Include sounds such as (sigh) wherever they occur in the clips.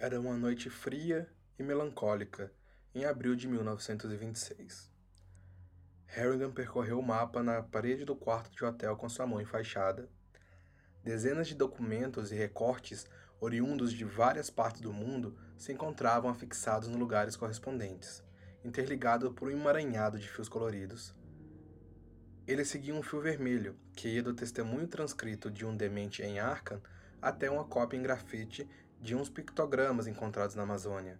Era uma noite fria e melancólica, em abril de 1926. Harrigan percorreu o mapa na parede do quarto de hotel com sua mão enfaixada. Dezenas de documentos e recortes oriundos de várias partes do mundo se encontravam afixados nos lugares correspondentes, interligados por um emaranhado de fios coloridos. Ele seguia um fio vermelho, que ia do testemunho transcrito de um demente em Arkham até uma cópia em grafite de uns pictogramas encontrados na Amazônia.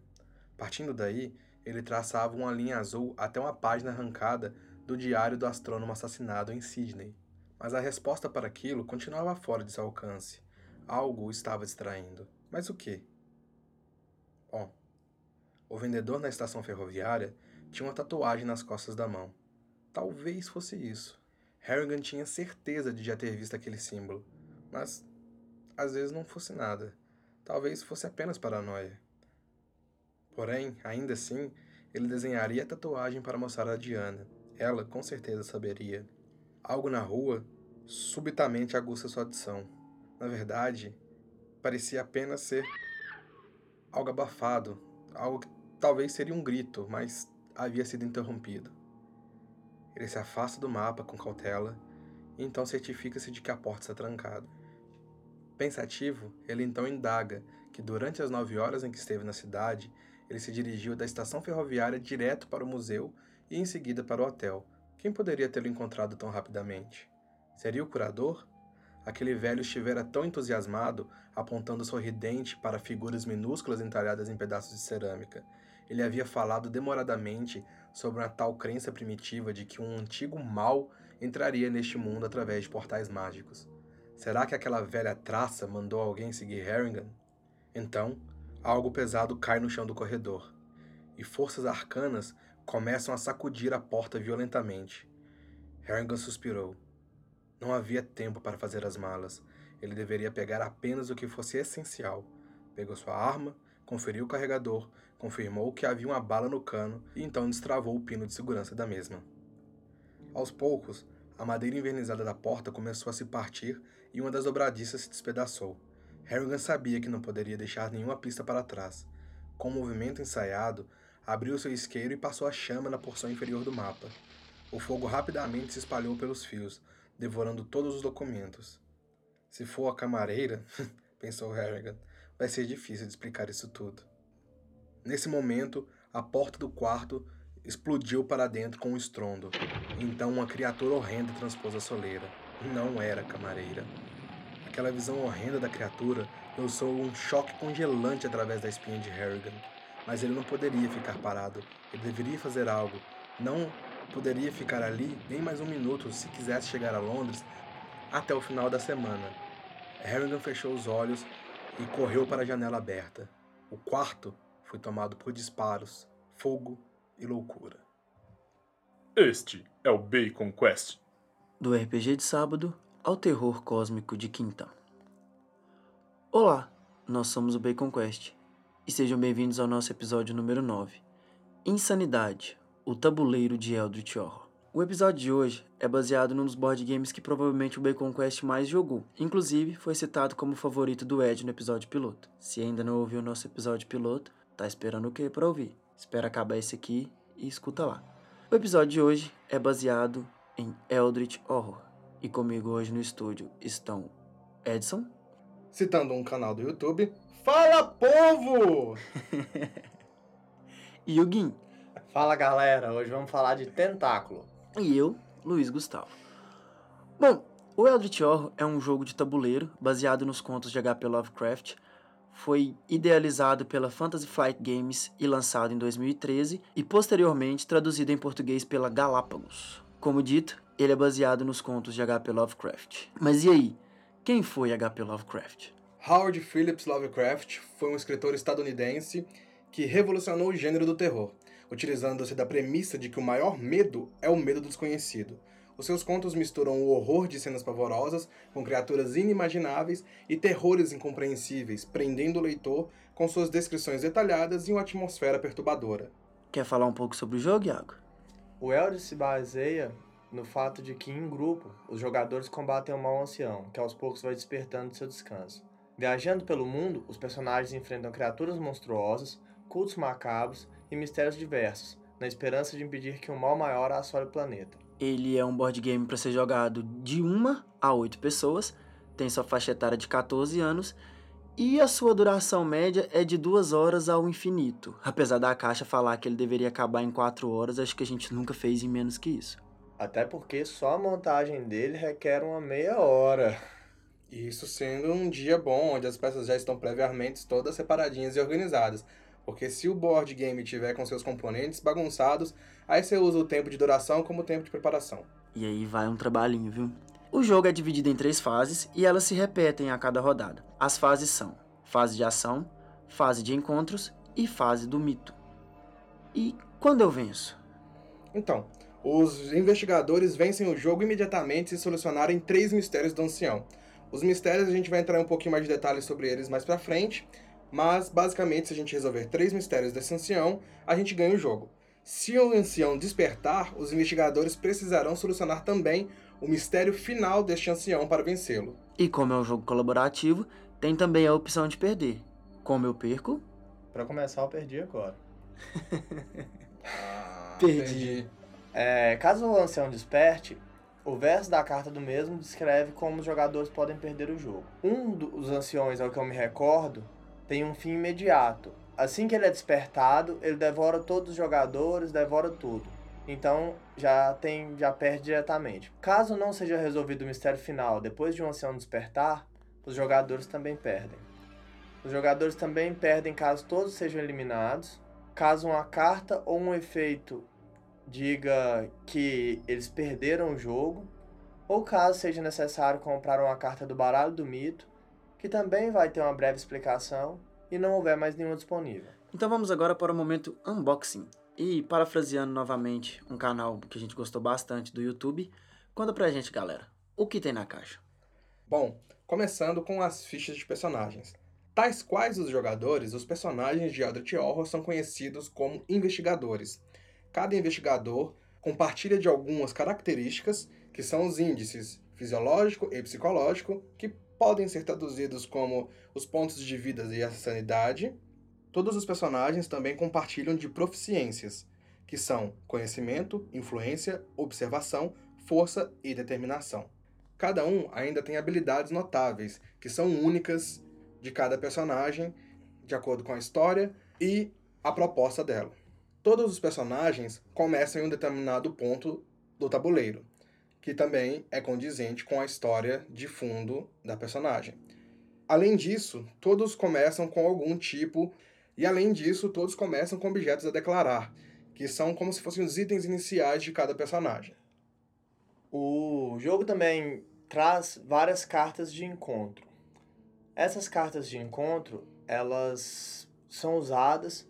Partindo daí, ele traçava uma linha azul até uma página arrancada do diário do astrônomo assassinado em Sydney. Mas a resposta para aquilo continuava fora de seu alcance. Algo o estava distraindo. Mas o que? Bom, o vendedor na estação ferroviária tinha uma tatuagem nas costas da mão. Talvez fosse isso. Harrigan tinha certeza de já ter visto aquele símbolo, mas às vezes não fosse nada. Talvez fosse apenas paranoia. Porém, ainda assim, ele desenharia a tatuagem para mostrar a Diana. Ela, com certeza, saberia. Algo na rua subitamente aguça sua audição. Na verdade, parecia apenas ser algo abafado, algo que talvez seria um grito, mas havia sido interrompido. Ele se afasta do mapa com cautela e então certifica-se de que a porta está trancada. Pensativo, ele então indaga que durante as nove horas em que esteve na cidade, ele se dirigiu da estação ferroviária direto para o museu e em seguida para o hotel. Quem poderia tê-lo encontrado tão rapidamente? Seria o curador? Aquele velho estivera tão entusiasmado, apontando sorridente para figuras minúsculas entalhadas em pedaços de cerâmica. Ele havia falado demoradamente sobre uma tal crença primitiva de que um antigo mal entraria neste mundo através de portais mágicos. Será que aquela velha traça mandou alguém seguir Harrigan? Então, algo pesado cai no chão do corredor, e forças arcanas começam a sacudir a porta violentamente. Harrigan suspirou. Não havia tempo para fazer as malas. Ele deveria pegar apenas o que fosse essencial. Pegou sua arma, conferiu o carregador, confirmou que havia uma bala no cano e então destravou o pino de segurança da mesma. Aos poucos, a madeira envernizada da porta começou a se partir e uma das dobradiças se despedaçou. Harrigan sabia que não poderia deixar nenhuma pista para trás. Com o um movimento ensaiado, abriu seu isqueiro e passou a chama na porção inferior do mapa. O fogo rapidamente se espalhou pelos fios, devorando todos os documentos. Se for a camareira, (laughs) pensou Harrigan, vai ser difícil de explicar isso tudo. Nesse momento, a porta do quarto explodiu para dentro com um estrondo. Então uma criatura horrenda transpôs a soleira. Não era camareira. Aquela visão horrenda da criatura lançou um choque congelante através da espinha de Harrigan. Mas ele não poderia ficar parado. Ele deveria fazer algo. Não poderia ficar ali nem mais um minuto se quisesse chegar a Londres até o final da semana. Harrigan fechou os olhos e correu para a janela aberta. O quarto foi tomado por disparos, fogo e loucura. Este é o Bacon Quest. Do RPG de sábado ao terror cósmico de quinta. Olá, nós somos o Bacon Quest e sejam bem-vindos ao nosso episódio número 9, Insanidade, o tabuleiro de Eldritch Horror. O episódio de hoje é baseado num dos board games que provavelmente o Bacon Quest mais jogou. Inclusive, foi citado como favorito do Ed no episódio piloto. Se ainda não ouviu o nosso episódio piloto, tá esperando o que para ouvir? Espera acabar esse aqui e escuta lá. O episódio de hoje é baseado em Eldritch Horror. E comigo hoje no estúdio estão Edson. Citando um canal do YouTube. Fala, povo! (laughs) e o Guim. Fala, galera. Hoje vamos falar de tentáculo e eu, Luiz Gustavo. Bom, o Eldritch Horror é um jogo de tabuleiro baseado nos contos de H.P. Lovecraft. Foi idealizado pela Fantasy Flight Games e lançado em 2013 e posteriormente traduzido em português pela Galápagos. Como dito, ele é baseado nos contos de H.P. Lovecraft. Mas e aí? Quem foi H.P. Lovecraft? Howard Phillips Lovecraft foi um escritor estadunidense que revolucionou o gênero do terror utilizando-se da premissa de que o maior medo é o medo do desconhecido. Os seus contos misturam o horror de cenas pavorosas com criaturas inimagináveis e terrores incompreensíveis, prendendo o leitor com suas descrições detalhadas e uma atmosfera perturbadora. Quer falar um pouco sobre o jogo, Iago? O Elder se baseia no fato de que, em grupo, os jogadores combatem o mal ancião, que aos poucos vai despertando seu descanso. Viajando pelo mundo, os personagens enfrentam criaturas monstruosas, cultos macabros e mistérios diversos, na esperança de impedir que um mal maior assole o planeta. Ele é um board game para ser jogado de uma a oito pessoas, tem sua faixa etária de 14 anos e a sua duração média é de duas horas ao infinito. Apesar da caixa falar que ele deveria acabar em quatro horas, acho que a gente nunca fez em menos que isso. Até porque só a montagem dele requer uma meia hora. Isso sendo um dia bom, onde as peças já estão previamente todas separadinhas e organizadas. Porque se o board game tiver com seus componentes bagunçados, aí você usa o tempo de duração como tempo de preparação. E aí vai um trabalhinho, viu? O jogo é dividido em três fases e elas se repetem a cada rodada. As fases são fase de ação, fase de encontros e fase do mito. E quando eu venço? Então, os investigadores vencem o jogo imediatamente se solucionarem três mistérios do ancião. Os mistérios a gente vai entrar um pouquinho mais de detalhes sobre eles mais pra frente, mas basicamente se a gente resolver três mistérios desse ancião, a gente ganha o jogo. Se o ancião despertar, os investigadores precisarão solucionar também o mistério final deste ancião para vencê-lo. E como é um jogo colaborativo, tem também a opção de perder. Como eu perco? Para começar, eu perdi agora. Ah, (laughs) Perdi. É, caso o ancião desperte, o verso da carta do mesmo descreve como os jogadores podem perder o jogo. Um dos anciões, ao que eu me recordo, tem um fim imediato. Assim que ele é despertado, ele devora todos os jogadores, devora tudo. Então já tem, já perde diretamente. Caso não seja resolvido o mistério final depois de um ancião despertar, os jogadores também perdem. Os jogadores também perdem caso todos sejam eliminados. Caso uma carta ou um efeito diga que eles perderam o jogo, ou caso seja necessário comprar uma carta do baralho do mito, que também vai ter uma breve explicação e não houver mais nenhuma disponível. Então vamos agora para o momento unboxing. E parafraseando novamente um canal que a gente gostou bastante do YouTube, conta pra gente, galera, o que tem na caixa? Bom, começando com as fichas de personagens. Tais quais os jogadores, os personagens de Eldritch Horror são conhecidos como investigadores. Cada investigador compartilha de algumas características, que são os índices fisiológico e psicológico, que podem ser traduzidos como os pontos de vida e a sanidade. Todos os personagens também compartilham de proficiências, que são conhecimento, influência, observação, força e determinação. Cada um ainda tem habilidades notáveis, que são únicas de cada personagem, de acordo com a história e a proposta dela. Todos os personagens começam em um determinado ponto do tabuleiro, que também é condizente com a história de fundo da personagem. Além disso, todos começam com algum tipo, e além disso, todos começam com objetos a declarar, que são como se fossem os itens iniciais de cada personagem. O jogo também traz várias cartas de encontro. Essas cartas de encontro, elas são usadas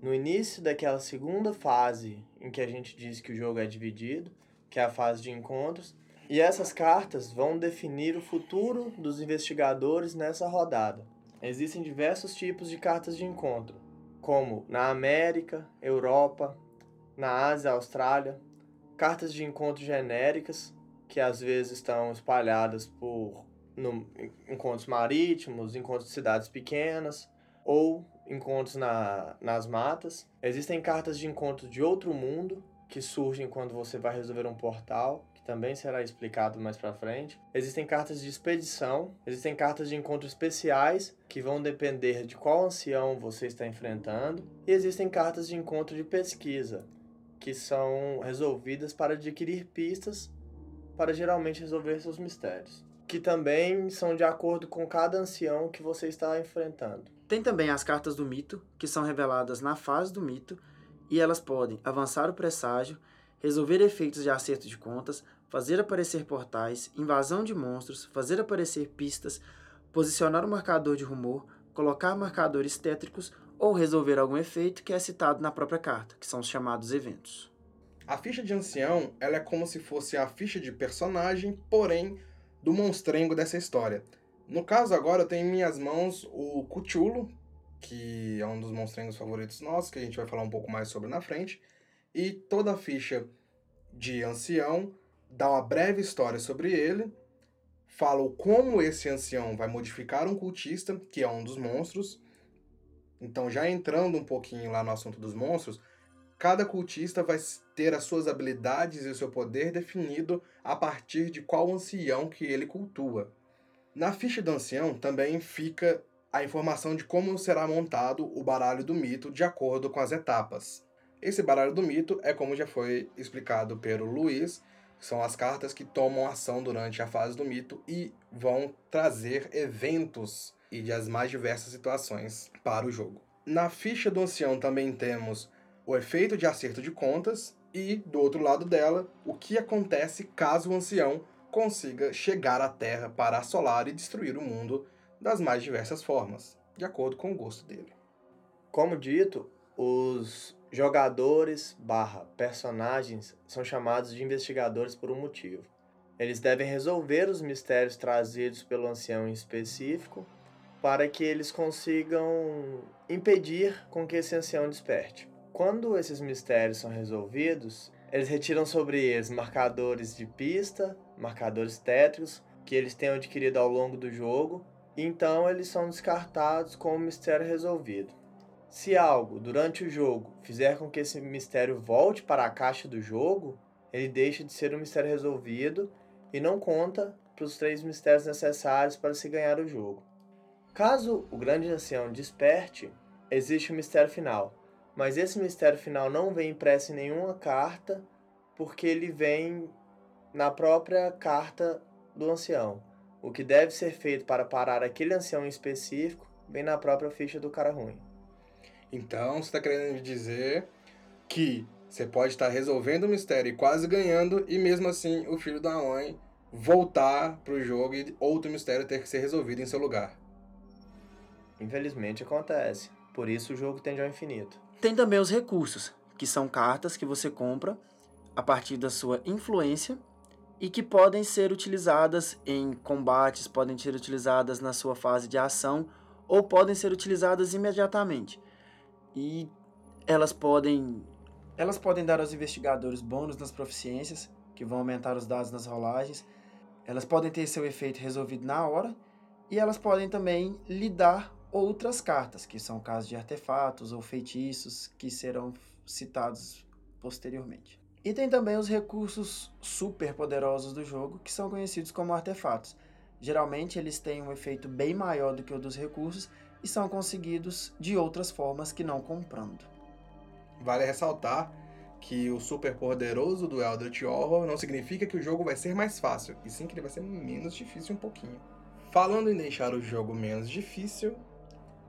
no início daquela segunda fase em que a gente diz que o jogo é dividido, que é a fase de encontros, e essas cartas vão definir o futuro dos investigadores nessa rodada. Existem diversos tipos de cartas de encontro, como na América, Europa, na Ásia, Austrália, cartas de encontro genéricas, que às vezes estão espalhadas por no, encontros marítimos, encontros de cidades pequenas, ou encontros na, nas matas. Existem cartas de encontro de outro mundo, que surgem quando você vai resolver um portal, que também será explicado mais para frente. Existem cartas de expedição, existem cartas de encontro especiais, que vão depender de qual ancião você está enfrentando, e existem cartas de encontro de pesquisa, que são resolvidas para adquirir pistas para geralmente resolver seus mistérios, que também são de acordo com cada ancião que você está enfrentando. Tem também as cartas do mito, que são reveladas na fase do mito, e elas podem avançar o presságio, resolver efeitos de acerto de contas, fazer aparecer portais, invasão de monstros, fazer aparecer pistas, posicionar o marcador de rumor, colocar marcadores tétricos ou resolver algum efeito que é citado na própria carta, que são os chamados eventos. A ficha de ancião ela é como se fosse a ficha de personagem, porém do monstrengo dessa história. No caso agora eu tenho em minhas mãos o Cthulhu, que é um dos monstrengos favoritos nossos, que a gente vai falar um pouco mais sobre na frente, e toda a ficha de ancião dá uma breve história sobre ele, falam como esse ancião vai modificar um cultista, que é um dos monstros. Então, já entrando um pouquinho lá no assunto dos monstros, cada cultista vai ter as suas habilidades e o seu poder definido a partir de qual ancião que ele cultua. Na ficha do ancião também fica a informação de como será montado o baralho do mito de acordo com as etapas. Esse baralho do mito é como já foi explicado pelo Luiz, são as cartas que tomam ação durante a fase do mito e vão trazer eventos e de as mais diversas situações para o jogo. Na ficha do ancião também temos o efeito de acerto de contas e, do outro lado dela, o que acontece caso o ancião consiga chegar à Terra para assolar e destruir o mundo das mais diversas formas, de acordo com o gosto dele. Como dito, os jogadores barra personagens são chamados de investigadores por um motivo. Eles devem resolver os mistérios trazidos pelo ancião em específico para que eles consigam impedir com que esse ancião desperte. Quando esses mistérios são resolvidos, eles retiram sobre eles marcadores de pista, marcadores tétricos que eles tenham adquirido ao longo do jogo então eles são descartados com o mistério resolvido. Se algo durante o jogo fizer com que esse mistério volte para a caixa do jogo, ele deixa de ser um mistério resolvido e não conta para os três mistérios necessários para se ganhar o jogo. Caso o grande ancião desperte, existe o mistério final, mas esse mistério final não vem impresso em nenhuma carta, porque ele vem na própria carta do ancião. O que deve ser feito para parar aquele ancião em específico vem na própria ficha do cara ruim. Então, você está querendo me dizer que você pode estar resolvendo o mistério e quase ganhando, e mesmo assim o filho da mãe voltar pro jogo e outro mistério ter que ser resolvido em seu lugar. Infelizmente acontece. Por isso o jogo tende ao infinito. Tem também os recursos, que são cartas que você compra a partir da sua influência e que podem ser utilizadas em combates, podem ser utilizadas na sua fase de ação ou podem ser utilizadas imediatamente. E elas podem elas podem dar aos investigadores bônus nas proficiências, que vão aumentar os dados nas rolagens. Elas podem ter seu efeito resolvido na hora e elas podem também lhe dar outras cartas, que são casos de artefatos ou feitiços que serão citados posteriormente. E tem também os recursos super poderosos do jogo, que são conhecidos como artefatos. Geralmente eles têm um efeito bem maior do que o dos recursos e são conseguidos de outras formas que não comprando. Vale ressaltar que o super poderoso do Eldritch Horror não significa que o jogo vai ser mais fácil, e sim que ele vai ser menos difícil um pouquinho. Falando em deixar o jogo menos difícil,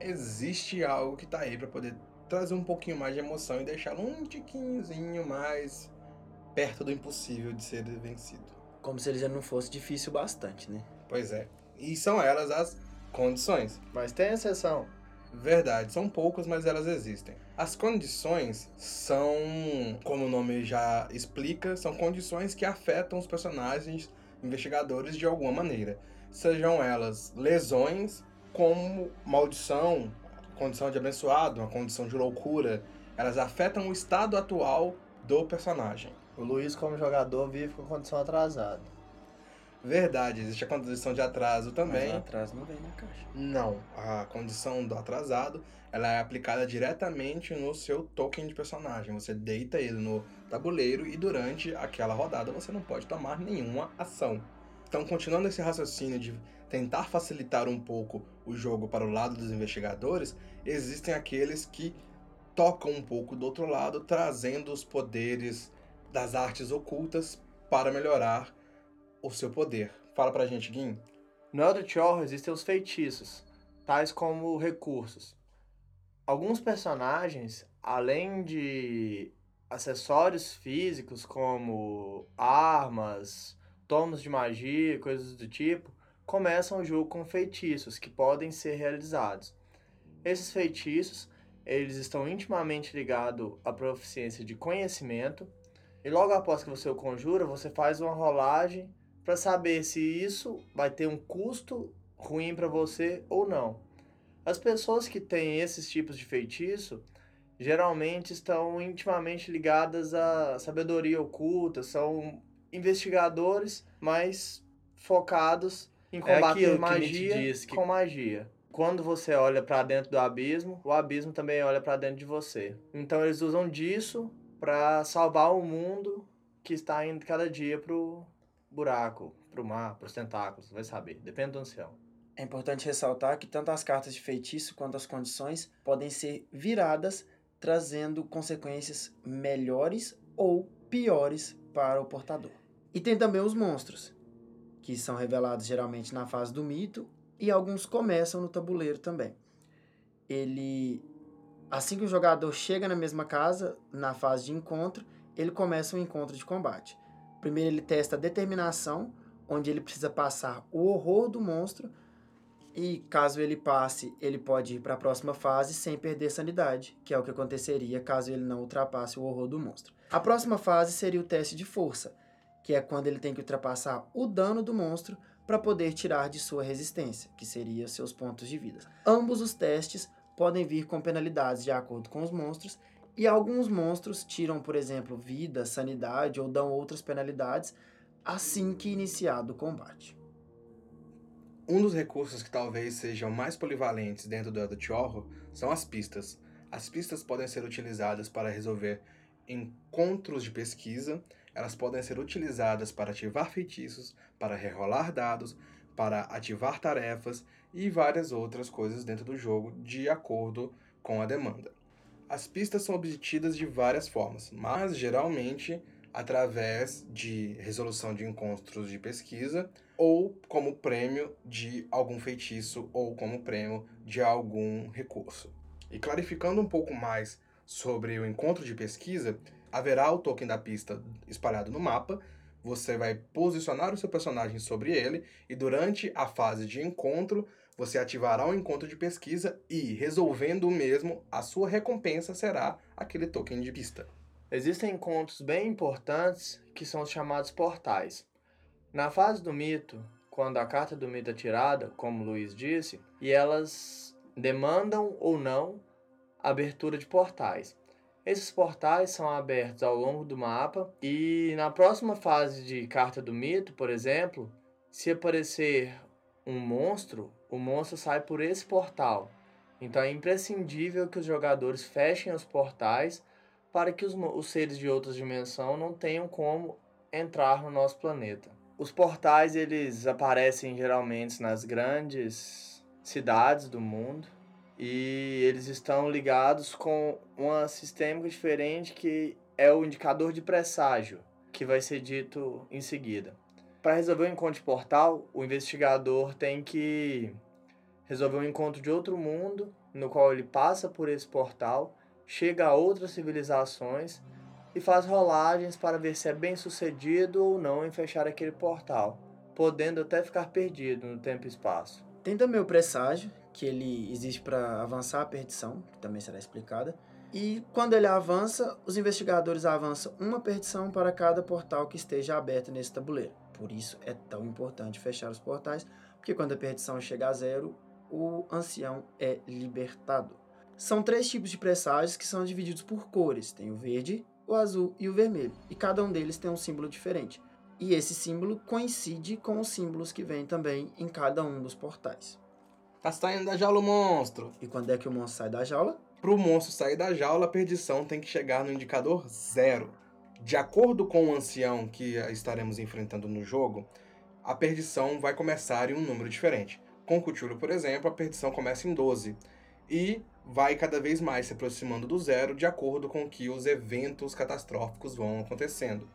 existe algo que tá aí para poder trazer um pouquinho mais de emoção e deixá-lo um tiquinhozinho mais perto do impossível de ser vencido. Como se ele já não fosse difícil bastante, né? Pois é. E são elas as condições. Mas tem exceção. Verdade, são poucas, mas elas existem. As condições são, como o nome já explica, são condições que afetam os personagens investigadores de alguma maneira. Sejam elas lesões, como maldição, condição de abençoado, uma condição de loucura. Elas afetam o estado atual do personagem. O Luiz, como jogador, vive com condição atrasada. Verdade, existe a condição de atraso também. Mas o atraso não vem na caixa. Não, a condição do atrasado ela é aplicada diretamente no seu token de personagem. Você deita ele no tabuleiro e durante aquela rodada você não pode tomar nenhuma ação. Então, continuando esse raciocínio de tentar facilitar um pouco o jogo para o lado dos investigadores, existem aqueles que tocam um pouco do outro lado, trazendo os poderes das artes ocultas para melhorar o seu poder. Fala pra gente, Gui. No Eldritch Horror existem os feitiços, tais como recursos. Alguns personagens, além de acessórios físicos como armas, tomos de magia, coisas do tipo, começam o jogo com feitiços que podem ser realizados. Esses feitiços, eles estão intimamente ligados à proficiência de conhecimento e logo após que você o conjura, você faz uma rolagem para saber se isso vai ter um custo ruim para você ou não. As pessoas que têm esses tipos de feitiço geralmente estão intimamente ligadas à sabedoria oculta, são investigadores mais focados Em combater é magia que diz que... com magia. Quando você olha para dentro do abismo, o abismo também olha para dentro de você. Então eles usam disso para salvar o mundo que está indo cada dia pro buraco, pro mar, pros tentáculos, vai saber, depende do ancião. É importante ressaltar que tanto as cartas de feitiço quanto as condições podem ser viradas, trazendo consequências melhores ou piores para o portador. E tem também os monstros, que são revelados geralmente na fase do mito e alguns começam no tabuleiro também. Ele assim que o jogador chega na mesma casa, na fase de encontro, ele começa um encontro de combate. Primeiro ele testa a determinação, onde ele precisa passar o horror do monstro e caso ele passe, ele pode ir para a próxima fase sem perder sanidade, que é o que aconteceria caso ele não ultrapasse o horror do monstro. A próxima fase seria o teste de força, que é quando ele tem que ultrapassar o dano do monstro para poder tirar de sua resistência, que seria seus pontos de vida. Ambos os testes podem vir com penalidades de acordo com os monstros, e alguns monstros tiram, por exemplo, vida, sanidade ou dão outras penalidades assim que iniciado o combate. Um dos recursos que talvez sejam mais polivalentes dentro do Adult Horror são as pistas. As pistas podem ser utilizadas para resolver encontros de pesquisa, elas podem ser utilizadas para ativar feitiços, para rerolar dados, para ativar tarefas e várias outras coisas dentro do jogo de acordo com a demanda. As pistas são obtidas de várias formas, mas geralmente através de resolução de encontros de pesquisa ou como prêmio de algum feitiço ou como prêmio de algum recurso. E clarificando um pouco mais sobre o encontro de pesquisa, haverá o token da pista espalhado no mapa. Você vai posicionar o seu personagem sobre ele e durante a fase de encontro você ativará o encontro de pesquisa e, resolvendo o mesmo, a sua recompensa será aquele token de pista. Existem encontros bem importantes que são os chamados portais. Na fase do mito, quando a carta do mito é tirada, como Luiz disse, e elas demandam ou não abertura de portais. Esses portais são abertos ao longo do mapa e na próxima fase de carta do mito, por exemplo, se aparecer um monstro, o monstro sai por esse portal. Então é imprescindível que os jogadores fechem os portais para que os, os seres de outras dimensões não tenham como entrar no nosso planeta. Os portais eles aparecem geralmente nas grandes cidades do mundo e eles estão ligados com um sistema diferente que é o indicador de presságio, que vai ser dito em seguida. Para resolver o encontro de portal, o investigador tem que resolver um encontro de outro mundo, no qual ele passa por esse portal chega a outras civilizações e faz rolagens para ver se é bem sucedido ou não em fechar aquele portal, podendo até ficar perdido no tempo e espaço. Tem também o presságio, que ele existe para avançar a perdição, que também será explicada. E quando ele avança, os investigadores avançam uma perdição para cada portal que esteja aberto nesse tabuleiro. Por isso é tão importante fechar os portais, porque quando a perdição chega a zero, o ancião é libertado. São três tipos de presságios que são divididos por cores: tem o verde, o azul e o vermelho, e cada um deles tem um símbolo diferente. E esse símbolo coincide com os símbolos que vêm também em cada um dos portais. Tá saindo da jaula o monstro. E quando é que o monstro sai da jaula? Para o monstro sair da jaula, a perdição tem que chegar no indicador zero. De acordo com o ancião que estaremos enfrentando no jogo, a perdição vai começar em um número diferente. Com Cthulhu, por exemplo, a perdição começa em 12. E vai cada vez mais se aproximando do zero de acordo com que os eventos catastróficos vão acontecendo.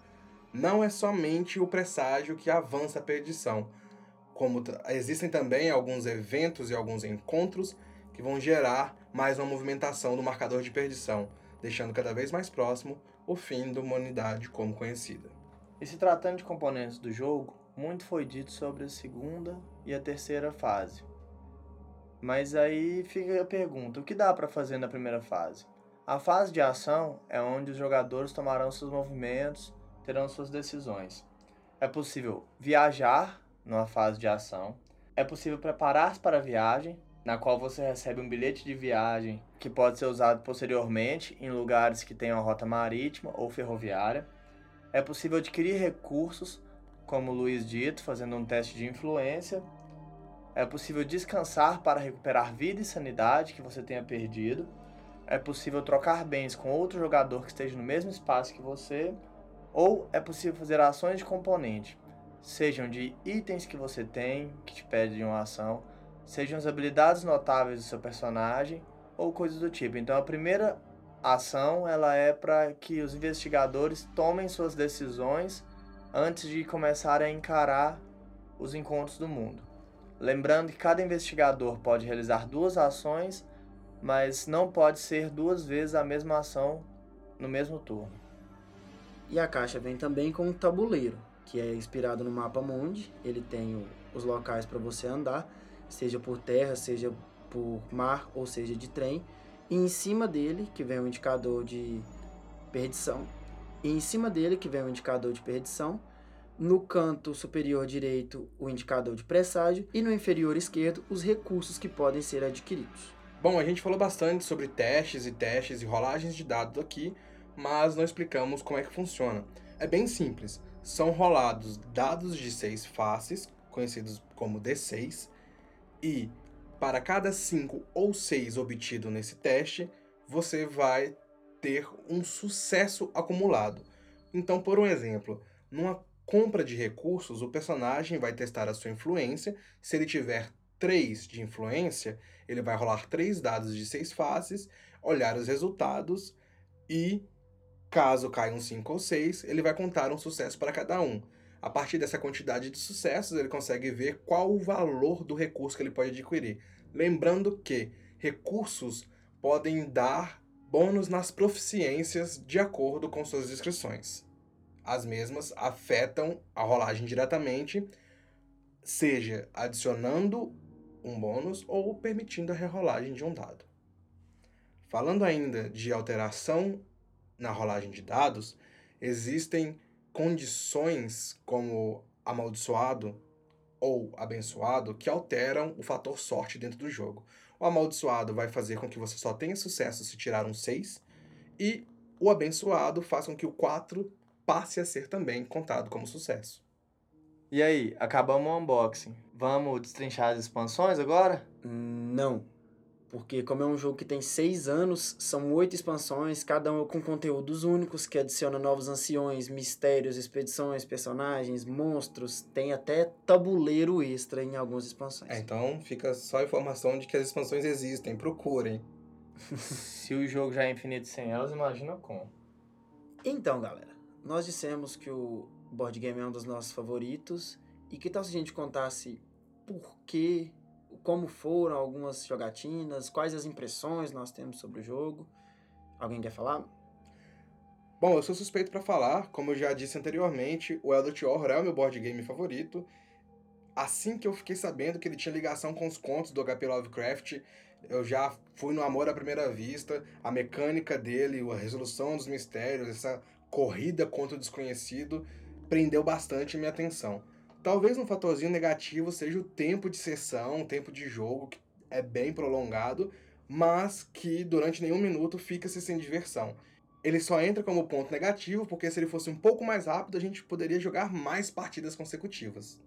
Não é somente o presságio que avança a perdição, como existem também alguns eventos e alguns encontros que vão gerar mais uma movimentação do marcador de perdição, deixando cada vez mais próximo o fim da humanidade como conhecida. E se tratando de componentes do jogo, muito foi dito sobre a segunda e a terceira fase, mas aí fica a pergunta: o que dá para fazer na primeira fase? A fase de ação é onde os jogadores tomarão seus movimentos, terão suas decisões. É possível viajar numa fase de ação. É possível preparar-se para a viagem, na qual você recebe um bilhete de viagem que pode ser usado posteriormente em lugares que tenham rota marítima ou ferroviária. É possível adquirir recursos, como Luiz dito, fazendo um teste de influência É possível descansar para recuperar vida e sanidade que você tenha perdido. É possível trocar bens com outro jogador que esteja no mesmo espaço que você. Ou é possível fazer ações de componente, sejam de itens que você tem, que te pedem uma ação, sejam as habilidades notáveis do seu personagem ou coisas do tipo. Então a primeira ação ela é para que os investigadores tomem suas decisões antes de começarem a encarar os encontros do mundo. Lembrando que cada investigador pode realizar duas ações, mas não pode ser duas vezes a mesma ação no mesmo turno. E a caixa vem também com um tabuleiro, que é inspirado no mapa mundi. Ele tem os locais para você andar, seja por terra, seja por mar ou seja de trem. E em cima dele, que vem um indicador de perdição. E em cima dele, que vem um indicador de perdição. No canto superior direito, o indicador de presságio. E no inferior esquerdo, os recursos que podem ser adquiridos. Bom, a gente falou bastante sobre testes e testes e rolagens de dados aqui, mas não explicamos como é que funciona. É bem simples. São rolados dados de seis faces, conhecidos como D6, e para cada 5 ou 6 obtido nesse teste, você vai ter um sucesso acumulado. Então, por um exemplo, numa compra de recursos, o personagem vai testar a sua influência. Se ele tiver 3 de influência, ele vai rolar 3 dados de 6 faces, olhar os resultados e, caso caia um 5 ou 6, ele vai contar um sucesso para cada um. A partir dessa quantidade de sucessos, ele consegue ver qual o valor do recurso que ele pode adquirir. Lembrando que recursos podem dar bônus nas proficiências de acordo com suas descrições. As mesmas afetam a rolagem diretamente, seja adicionando um bônus ou permitindo a rerolagem de um dado. Falando ainda de alteração na rolagem de dados, existem condições como amaldiçoado ou abençoado que alteram o fator sorte dentro do jogo. O amaldiçoado vai fazer com que você só tenha sucesso se tirar um 6, e o abençoado faz com que o 4 passe a ser também contado como sucesso. E aí, acabamos o unboxing. Vamos destrinchar as expansões agora? Não. Porque como é um jogo que tem seis anos, são oito expansões, cada uma com conteúdos únicos, que adiciona novos anciões, mistérios, expedições, personagens, monstros, tem até tabuleiro extra em algumas expansões. É, então fica só a informação de que as expansões existem, procurem. (laughs) Se o jogo já é infinito sem elas, imagina como. Então, galera, nós dissemos que o board game é um dos nossos favoritos, e que tal se a gente contasse por que como foram algumas jogatinas, quais as impressões nós temos sobre o jogo. Alguém quer falar? Bom, eu sou suspeito para falar, como eu já disse anteriormente, o Eldritch Horror é o meu board game favorito. Assim que eu fiquei sabendo que ele tinha ligação com os contos do HP Lovecraft, eu já fui no amor à primeira vista, a mecânica dele, a resolução dos mistérios, essa corrida contra o desconhecido, prendeu bastante minha atenção. Talvez um fatorzinho negativo seja o tempo de sessão, o tempo de jogo, que é bem prolongado, mas que durante nenhum minuto fica-se sem diversão. Ele só entra como ponto negativo porque se ele fosse um pouco mais rápido, a gente poderia jogar mais partidas consecutivas.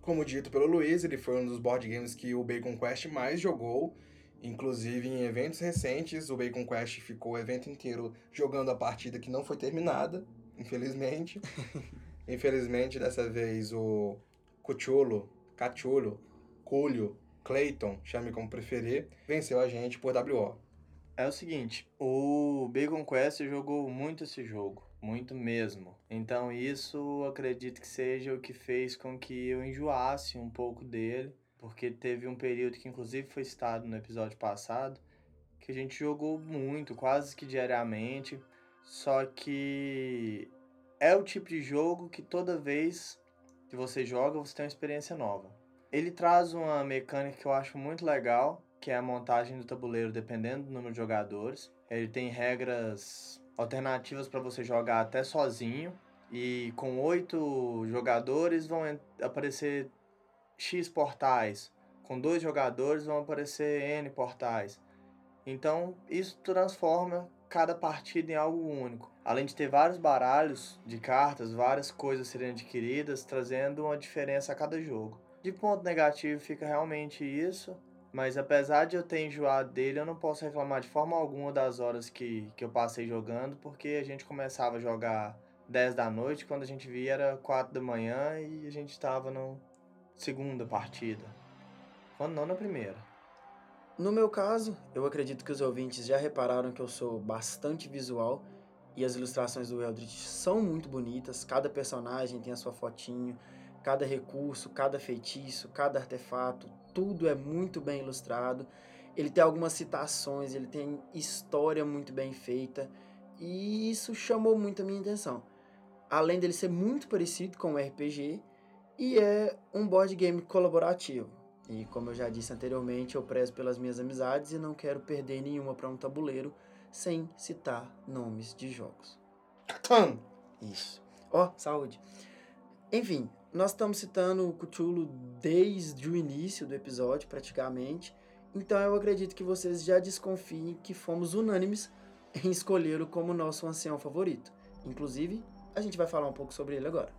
Como dito pelo Luiz, ele foi um dos board games que o Bacon Quest mais jogou, inclusive em eventos recentes, o Bacon Quest ficou o evento inteiro jogando a partida que não foi terminada, infelizmente. (laughs) Infelizmente, dessa vez, o Cuchulo, Cachulo, Culho, Clayton, chame como preferir, venceu a gente por WO. É o seguinte, o Bacon Quest jogou muito esse jogo, muito mesmo. Então isso acredito que seja o que fez com que eu enjoasse um pouco dele, porque teve um período que inclusive foi citado no episódio passado, que a gente jogou muito, quase que diariamente, só que é o tipo de jogo que toda vez que você joga, você tem uma experiência nova. Ele traz uma mecânica que eu acho muito legal, que é a montagem do tabuleiro dependendo do número de jogadores. Ele tem regras alternativas para você jogar até sozinho. E com oito jogadores vão aparecer X portais. Com dois jogadores vão aparecer N portais. Então isso transforma cada partida em algo único. Além de ter vários baralhos de cartas, várias coisas serem adquiridas, trazendo uma diferença a cada jogo. De ponto negativo fica realmente isso, mas apesar de eu ter enjoado dele, eu não posso reclamar de forma alguma das horas que, que eu passei jogando, porque a gente começava a jogar 10 da noite, quando a gente via era 4 da manhã e a gente estava na segunda partida. Quando não na primeira. No meu caso, eu acredito que os ouvintes já repararam que eu sou bastante visual e as ilustrações do Eldritch são muito bonitas. Cada personagem tem a sua fotinho, cada recurso, cada feitiço, cada artefato, tudo é muito bem ilustrado. Ele tem algumas citações, ele tem história muito bem feita e isso chamou muito a minha atenção. Além dele ser muito parecido com o RPG e é um board game colaborativo. E como eu já disse anteriormente, eu prezo pelas minhas amizades e não quero perder nenhuma para um tabuleiro sem citar nomes de jogos. Catan! Isso. Ó, oh, saúde. Enfim, nós estamos citando o Cthulhu desde o início do episódio, praticamente. Então eu acredito que vocês já desconfiem que fomos unânimes (laughs) em escolhê-lo como nosso ancião favorito. Inclusive, a gente vai falar um pouco sobre ele agora.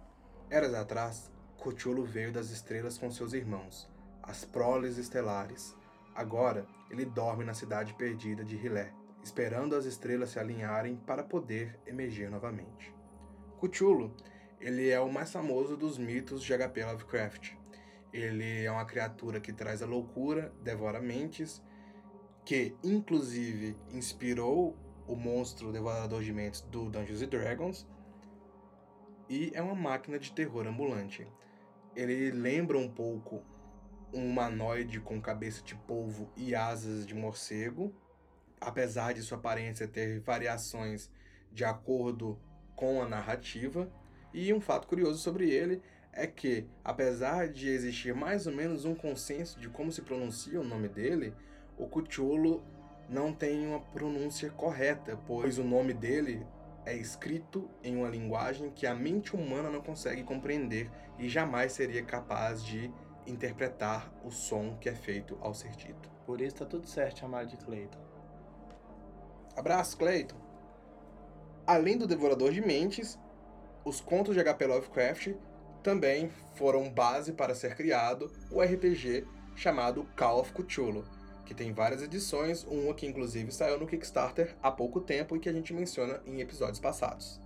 Eras atrás, Cthulhu veio das estrelas com seus irmãos, as proles estelares. Agora, ele dorme na cidade perdida de Hilé, esperando as estrelas se alinharem para poder emergir novamente. Cthulhu, ele é o mais famoso dos mitos de H.P. Lovecraft. Ele é uma criatura que traz a loucura, devora mentes, que inclusive inspirou o monstro devorador de mentes do Dungeons Dragons, e é uma máquina de terror ambulante. Ele lembra um pouco um humanoide com cabeça de polvo e asas de morcego, apesar de sua aparência ter variações de acordo com a narrativa. E um fato curioso sobre ele é que, apesar de existir mais ou menos um consenso de como se pronuncia o nome dele, o Cthulhu não tem uma pronúncia correta, pois o nome dele é escrito em uma linguagem que a mente humana não consegue compreender e jamais seria capaz de interpretar o som que é feito ao ser dito. Por isso tá tudo certo chamar de Clayton. Abraço, Clayton. Além do Devorador de Mentes, os contos de H.P. Lovecraft também foram base para ser criado o RPG chamado Call of Cthulhu, que tem várias edições, uma que inclusive saiu no Kickstarter há pouco tempo e que a gente menciona em episódios passados.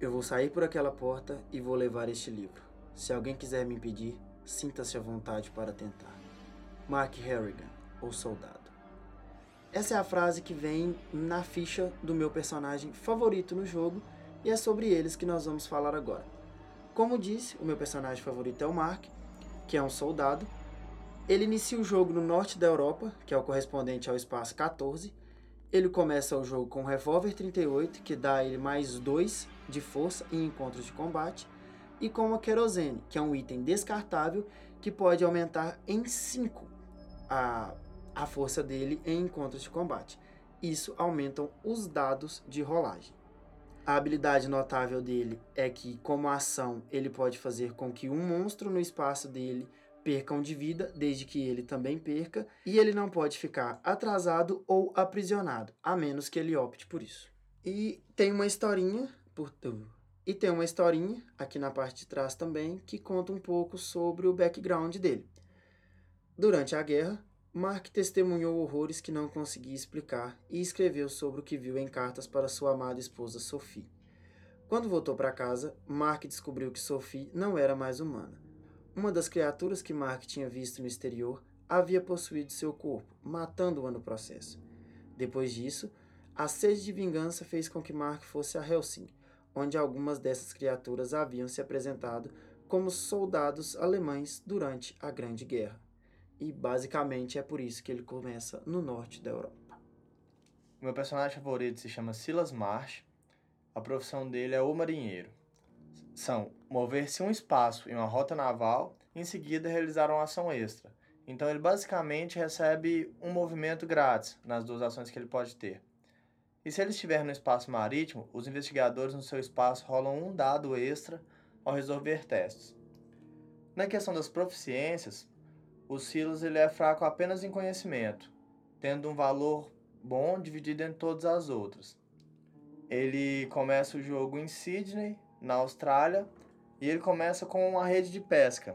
Eu vou sair por aquela porta e vou levar este livro. Se alguém quiser me impedir, sinta-se à vontade para tentar. Mark Harrigan, o soldado. Essa é a frase que vem na ficha do meu personagem favorito no jogo e é sobre eles que nós vamos falar agora. Como disse, o meu personagem favorito é o Mark, que é um soldado. Ele inicia o jogo no norte da Europa, que é o correspondente ao espaço 14. Ele começa o jogo com um revólver 38, que dá a ele mais 2 de força em encontros de combate e com uma querosene, que é um item descartável que pode aumentar em 5 a, a força dele em encontros de combate. Isso aumentam os dados de rolagem. A habilidade notável dele é que, como ação, ele pode fazer com que um monstro no espaço dele perca um de vida, desde que ele também perca, e ele não pode ficar atrasado ou aprisionado, a menos que ele opte por isso. E tem uma historinha por e tem uma historinha aqui na parte de trás também que conta um pouco sobre o background dele. Durante a guerra, Mark testemunhou horrores que não conseguia explicar e escreveu sobre o que viu em cartas para sua amada esposa Sophie. Quando voltou para casa, Mark descobriu que Sophie não era mais humana. Uma das criaturas que Mark tinha visto no exterior havia possuído seu corpo, matando-a no processo. Depois disso, a sede de vingança fez com que Mark fosse a Helsing, onde algumas dessas criaturas haviam se apresentado como soldados alemães durante a Grande Guerra. E basicamente é por isso que ele começa no norte da Europa. O meu personagem favorito se chama Silas Marsh. A profissão dele é o marinheiro. São mover-se um espaço em uma rota naval e em seguida realizar uma ação extra. Então ele basicamente recebe um movimento grátis nas duas ações que ele pode ter. E se ele estiver no espaço marítimo, os investigadores no seu espaço rolam um dado extra ao resolver testes. Na questão das proficiências, o Silas ele é fraco apenas em conhecimento, tendo um valor bom dividido em todas as outras. Ele começa o jogo em Sydney, na Austrália, e ele começa com uma rede de pesca.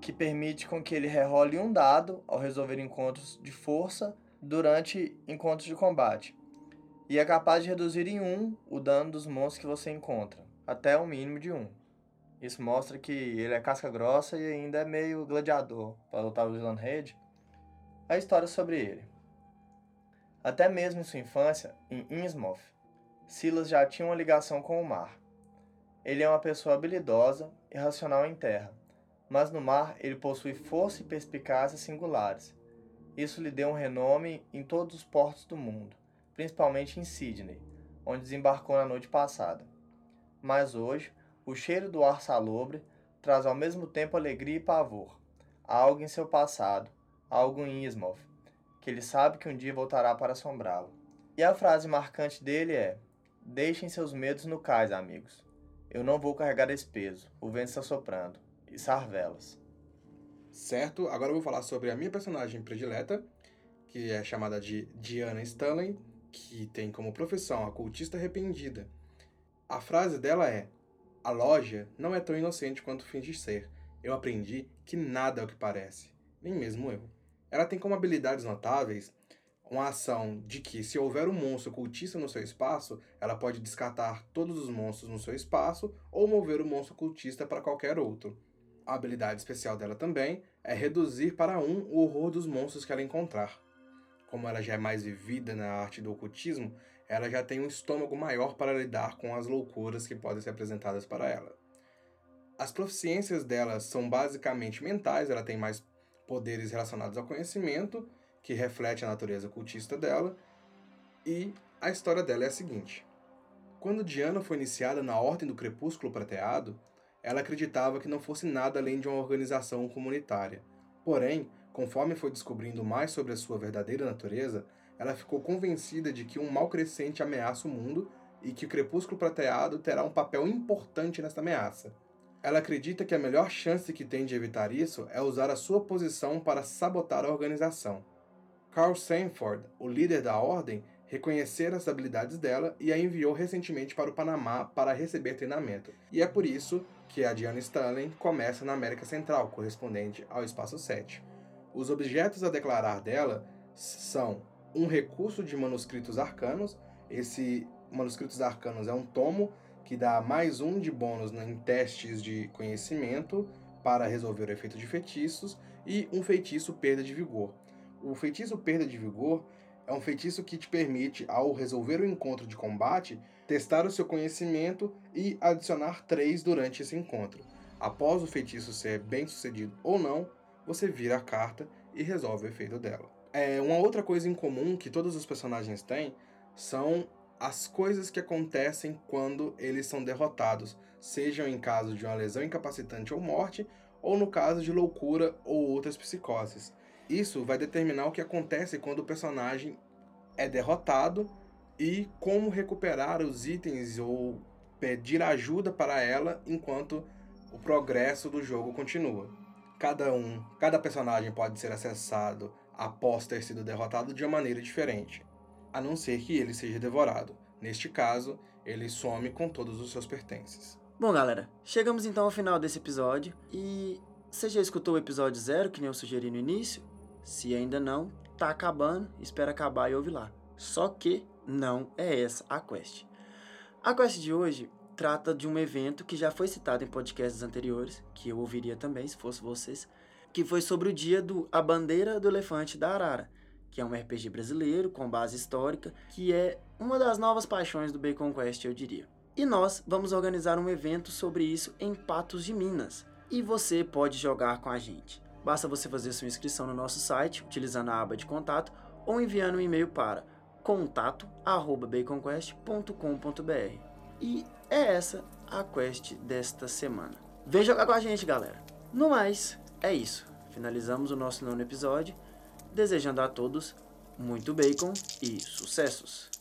que permite com que ele rerole um dado ao resolver encontros de força durante encontros de combate. E é capaz de reduzir em 1 um o dano dos monstros que você encontra, até um mínimo de 1. Um. Isso mostra que ele é casca grossa e ainda é meio gladiador para lutar o Slanhade. A história sobre ele. Até mesmo em sua infância, em Innsmouth, Silas já tinha uma ligação com o mar. Ele é uma pessoa habilidosa e racional em terra, mas no mar ele possui força e perspicácia singulares. Isso lhe deu um renome em todos os portos do mundo, principalmente em Sydney, onde desembarcou na noite passada. Mas hoje, o cheiro do ar salobre traz ao mesmo tempo alegria e pavor. Há algo em seu passado, algo em Ismouth, que ele sabe que um dia voltará para assombrá-lo. E a frase marcante dele é: Deixem seus medos no cais, amigos. Eu não vou carregar esse peso. O vento está soprando. E sarvelas. Certo, agora eu vou falar sobre a minha personagem predileta, que é chamada de Diana Stanley, que tem como profissão a cultista arrependida. A frase dela é: A loja não é tão inocente quanto finge ser. Eu aprendi que nada é o que parece, nem mesmo eu. Ela tem como habilidades notáveis uma ação de que, se houver um monstro cultista no seu espaço, ela pode descartar todos os monstros no seu espaço ou mover o monstro cultista para qualquer outro. A habilidade especial dela também é reduzir para um o horror dos monstros que ela encontrar. Como ela já é mais vivida na arte do ocultismo, ela já tem um estômago maior para lidar com as loucuras que podem ser apresentadas para ela. As proficiências dela são basicamente mentais, ela tem mais poderes relacionados ao conhecimento que reflete a natureza cultista dela. E a história dela é a seguinte: quando Diana foi iniciada na Ordem do Crepúsculo Prateado, ela acreditava que não fosse nada além de uma organização comunitária. Porém, conforme foi descobrindo mais sobre a sua verdadeira natureza, ela ficou convencida de que um mal crescente ameaça o mundo e que o Crepúsculo Prateado terá um papel importante nessa ameaça. Ela acredita que a melhor chance que tem de evitar isso é usar a sua posição para sabotar a organização. Carl Sanford, o líder da ordem, reconhecera as habilidades dela e a enviou recentemente para o Panamá para receber treinamento. E é por isso que a Diana Stanley começa na América Central, correspondente ao Espaço 7. Os objetos a declarar dela são um recurso de manuscritos arcanos. Esse manuscritos arcanos é um tomo que dá mais um de bônus em testes de conhecimento para resolver o efeito de feitiços e um feitiço perda de vigor. O feitiço Perda de Vigor é um feitiço que te permite, ao resolver o encontro de combate, testar o seu conhecimento e adicionar 3 durante esse encontro. Após o feitiço ser bem sucedido ou não, você vira a carta e resolve o efeito dela. É, uma outra coisa em comum que todos os personagens têm são as coisas que acontecem quando eles são derrotados, sejam em caso de uma lesão incapacitante ou morte, ou no caso de loucura ou outras psicoses. Isso vai determinar o que acontece quando o personagem é derrotado e como recuperar os itens ou pedir ajuda para ela enquanto o progresso do jogo continua. Cada um, cada personagem pode ser acessado após ter sido derrotado de uma maneira diferente, a não ser que ele seja devorado. Neste caso, ele some com todos os seus pertences. Bom, galera, chegamos então ao final desse episódio e você já escutou o episódio zero, que nem eu sugeri no início? Se ainda não, tá acabando, espera acabar e ouve lá. Só que não é essa a quest. A quest de hoje trata de um evento que já foi citado em podcasts anteriores, que eu ouviria também se fosse vocês, que foi sobre o dia do A Bandeira do Elefante da Arara, que é um RPG brasileiro com base histórica, que é uma das novas paixões do Bacon Quest, eu diria. E nós vamos organizar um evento sobre isso em Patos de Minas, e você pode jogar com a gente. Basta você fazer sua inscrição no nosso site, utilizando a aba de contato, ou enviando um e-mail para contato@baconquest.com.br. E é essa a quest desta semana. Vem jogar com a gente, galera. No mais, é isso. Finalizamos o nosso nono episódio, desejando a todos muito bacon e sucessos!